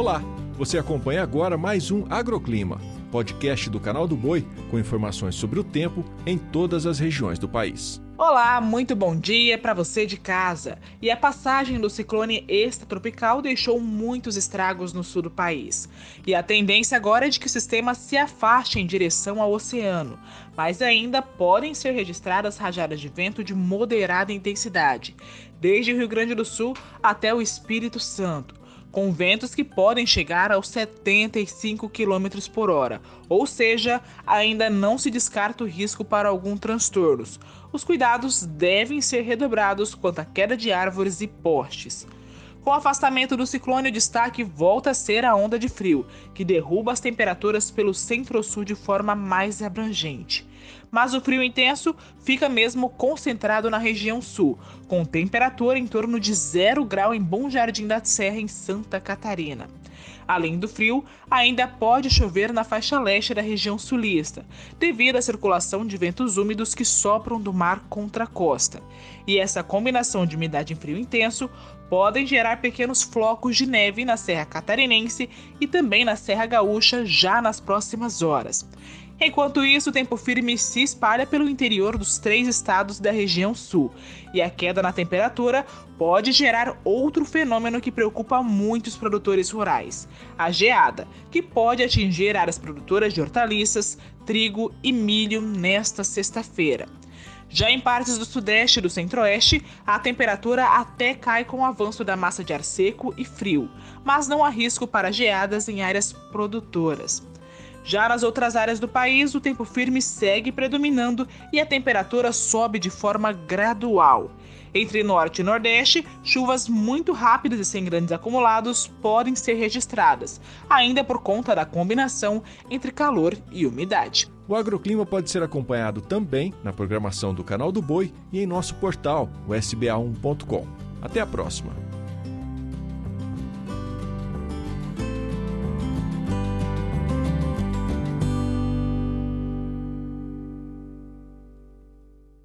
Olá, você acompanha agora mais um Agroclima, podcast do canal do Boi com informações sobre o tempo em todas as regiões do país. Olá, muito bom dia para você de casa. E a passagem do ciclone extratropical deixou muitos estragos no sul do país. E a tendência agora é de que o sistema se afaste em direção ao oceano, mas ainda podem ser registradas rajadas de vento de moderada intensidade, desde o Rio Grande do Sul até o Espírito Santo com ventos que podem chegar aos 75 km por hora, ou seja, ainda não se descarta o risco para algum transtornos. Os cuidados devem ser redobrados quanto à queda de árvores e postes. Com o afastamento do ciclone, o destaque volta a ser a onda de frio, que derruba as temperaturas pelo centro-sul de forma mais abrangente. Mas o frio intenso fica mesmo concentrado na região sul, com temperatura em torno de zero grau em Bom Jardim da Serra, em Santa Catarina. Além do frio, ainda pode chover na faixa leste da região sulista, devido à circulação de ventos úmidos que sopram do mar contra a costa. E essa combinação de umidade e frio intenso podem gerar pequenos flocos de neve na Serra Catarinense e também na Serra Gaúcha já nas próximas horas. Enquanto isso, o tempo firme se espalha pelo interior dos três estados da região sul, e a queda na temperatura pode gerar outro fenômeno que preocupa muitos produtores rurais: a geada, que pode atingir áreas produtoras de hortaliças, trigo e milho nesta sexta-feira. Já em partes do sudeste e do centro-oeste, a temperatura até cai com o avanço da massa de ar seco e frio, mas não há risco para geadas em áreas produtoras. Já nas outras áreas do país, o tempo firme segue predominando e a temperatura sobe de forma gradual. Entre norte e nordeste, chuvas muito rápidas e sem grandes acumulados podem ser registradas, ainda por conta da combinação entre calor e umidade. O agroclima pode ser acompanhado também na programação do Canal do Boi e em nosso portal, o sba1.com. Até a próxima!